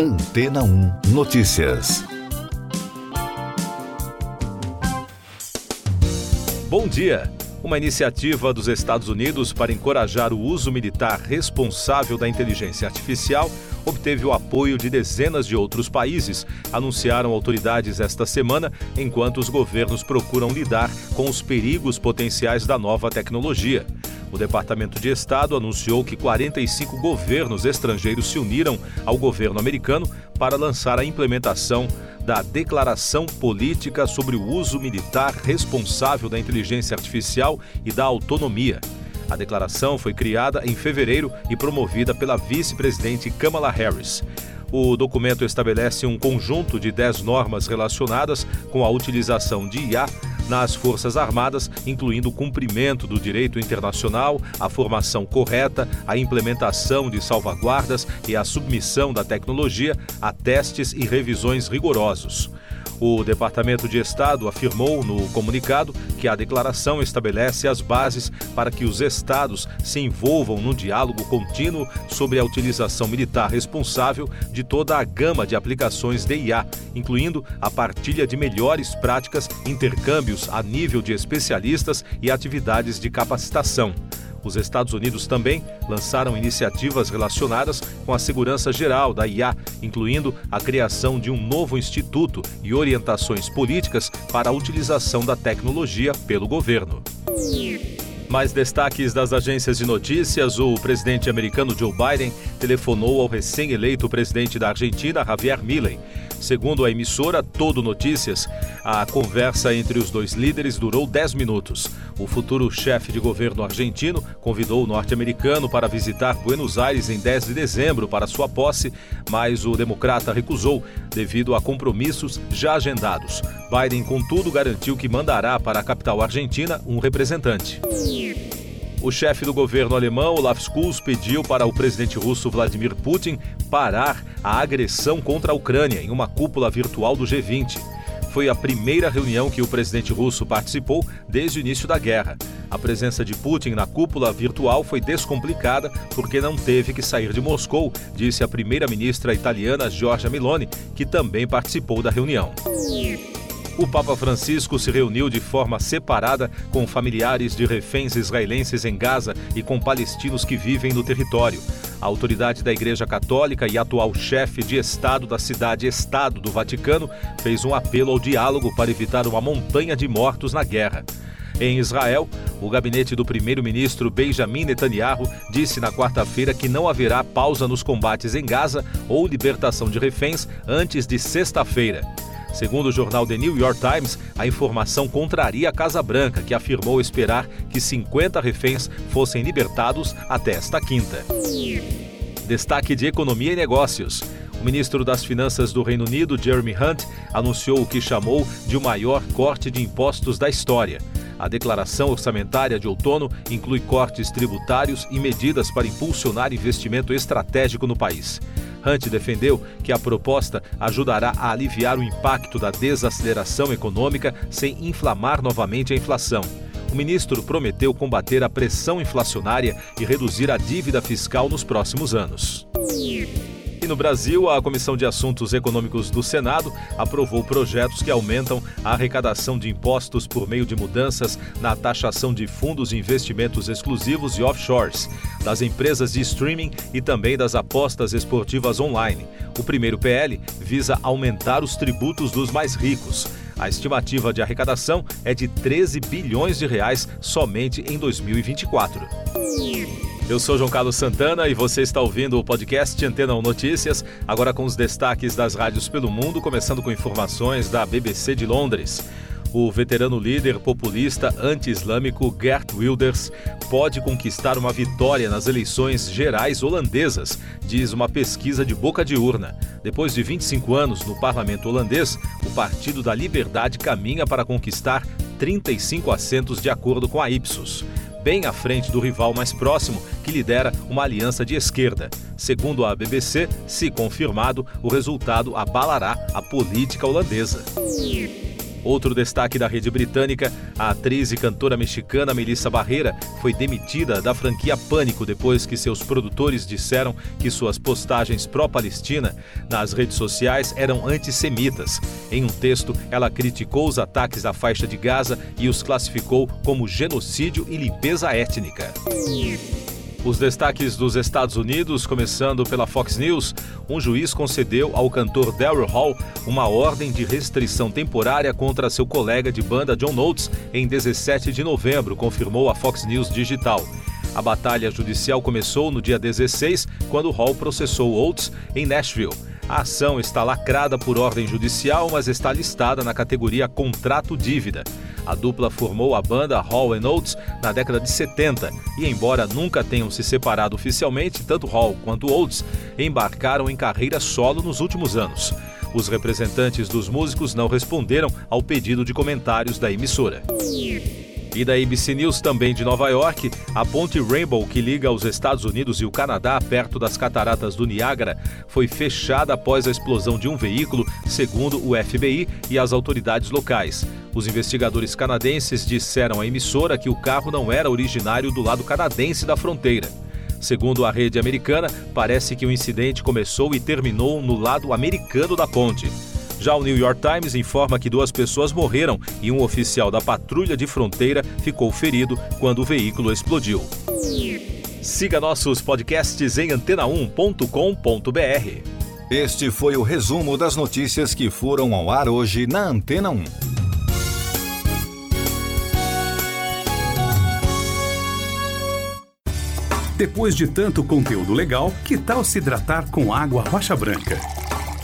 Antena 1 Notícias. Bom dia. Uma iniciativa dos Estados Unidos para encorajar o uso militar responsável da inteligência artificial obteve o apoio de dezenas de outros países, anunciaram autoridades esta semana, enquanto os governos procuram lidar com os perigos potenciais da nova tecnologia. O Departamento de Estado anunciou que 45 governos estrangeiros se uniram ao governo americano para lançar a implementação da Declaração Política sobre o Uso Militar Responsável da Inteligência Artificial e da Autonomia. A declaração foi criada em fevereiro e promovida pela vice-presidente Kamala Harris. O documento estabelece um conjunto de 10 normas relacionadas com a utilização de IA nas Forças Armadas, incluindo o cumprimento do direito internacional, a formação correta, a implementação de salvaguardas e a submissão da tecnologia a testes e revisões rigorosos. O Departamento de Estado afirmou no comunicado que a declaração estabelece as bases para que os estados se envolvam no diálogo contínuo sobre a utilização militar responsável de toda a gama de aplicações de IA, incluindo a partilha de melhores práticas, intercâmbios a nível de especialistas e atividades de capacitação. Os Estados Unidos também lançaram iniciativas relacionadas com a segurança geral da IA, incluindo a criação de um novo instituto e orientações políticas para a utilização da tecnologia pelo governo. Mais destaques das agências de notícias: o presidente americano Joe Biden telefonou ao recém-eleito presidente da Argentina, Javier Milei. Segundo a emissora Todo Notícias, a conversa entre os dois líderes durou 10 minutos. O futuro chefe de governo argentino convidou o norte-americano para visitar Buenos Aires em 10 de dezembro para sua posse, mas o democrata recusou devido a compromissos já agendados. Biden, contudo, garantiu que mandará para a capital argentina um representante. O chefe do governo alemão, Olaf Scholz, pediu para o presidente russo Vladimir Putin parar a agressão contra a Ucrânia em uma cúpula virtual do G20. Foi a primeira reunião que o presidente russo participou desde o início da guerra. A presença de Putin na cúpula virtual foi descomplicada porque não teve que sair de Moscou, disse a primeira-ministra italiana Giorgia Meloni, que também participou da reunião o Papa Francisco se reuniu de forma separada com familiares de reféns israelenses em Gaza e com palestinos que vivem no território. A autoridade da Igreja Católica e atual chefe de Estado da cidade-estado do Vaticano fez um apelo ao diálogo para evitar uma montanha de mortos na guerra. Em Israel, o gabinete do primeiro-ministro Benjamin Netanyahu disse na quarta-feira que não haverá pausa nos combates em Gaza ou libertação de reféns antes de sexta-feira. Segundo o jornal The New York Times, a informação contraria a Casa Branca, que afirmou esperar que 50 reféns fossem libertados até esta quinta. Destaque de Economia e Negócios. O ministro das Finanças do Reino Unido, Jeremy Hunt, anunciou o que chamou de o maior corte de impostos da história. A declaração orçamentária de outono inclui cortes tributários e medidas para impulsionar investimento estratégico no país. Hunt defendeu que a proposta ajudará a aliviar o impacto da desaceleração econômica sem inflamar novamente a inflação. O ministro prometeu combater a pressão inflacionária e reduzir a dívida fiscal nos próximos anos no Brasil, a Comissão de Assuntos Econômicos do Senado aprovou projetos que aumentam a arrecadação de impostos por meio de mudanças na taxação de fundos de investimentos exclusivos e offshores, das empresas de streaming e também das apostas esportivas online. O primeiro PL visa aumentar os tributos dos mais ricos. A estimativa de arrecadação é de 13 bilhões de reais somente em 2024. Eu sou João Carlos Santana e você está ouvindo o podcast Antena 1 Notícias, agora com os destaques das rádios pelo mundo, começando com informações da BBC de Londres. O veterano líder populista anti-islâmico Gert Wilders pode conquistar uma vitória nas eleições gerais holandesas, diz uma pesquisa de boca de urna. Depois de 25 anos no parlamento holandês, o Partido da Liberdade caminha para conquistar 35 assentos de acordo com a Ipsos bem à frente do rival mais próximo, que lidera uma aliança de esquerda. Segundo a BBC, se confirmado, o resultado abalará a política holandesa. Outro destaque da rede britânica, a atriz e cantora mexicana Melissa Barreira foi demitida da franquia Pânico depois que seus produtores disseram que suas postagens pró-Palestina nas redes sociais eram antissemitas. Em um texto, ela criticou os ataques à faixa de Gaza e os classificou como genocídio e limpeza étnica. Os destaques dos Estados Unidos, começando pela Fox News, um juiz concedeu ao cantor Daryl Hall uma ordem de restrição temporária contra seu colega de banda John Oates em 17 de novembro, confirmou a Fox News Digital. A batalha judicial começou no dia 16, quando Hall processou Oates em Nashville. A ação está lacrada por ordem judicial, mas está listada na categoria contrato dívida. A dupla formou a banda Hall Oates na década de 70 e, embora nunca tenham se separado oficialmente, tanto Hall quanto Oates embarcaram em carreira solo nos últimos anos. Os representantes dos músicos não responderam ao pedido de comentários da emissora. E da ABC News também de Nova York, a ponte Rainbow que liga os Estados Unidos e o Canadá perto das cataratas do Niágara foi fechada após a explosão de um veículo, segundo o FBI e as autoridades locais. Os investigadores canadenses disseram à emissora que o carro não era originário do lado canadense da fronteira. Segundo a rede americana, parece que o incidente começou e terminou no lado americano da ponte. Já o New York Times informa que duas pessoas morreram e um oficial da patrulha de fronteira ficou ferido quando o veículo explodiu. Siga nossos podcasts em antena1.com.br. Este foi o resumo das notícias que foram ao ar hoje na Antena 1. Depois de tanto conteúdo legal, que tal se hidratar com água rocha branca?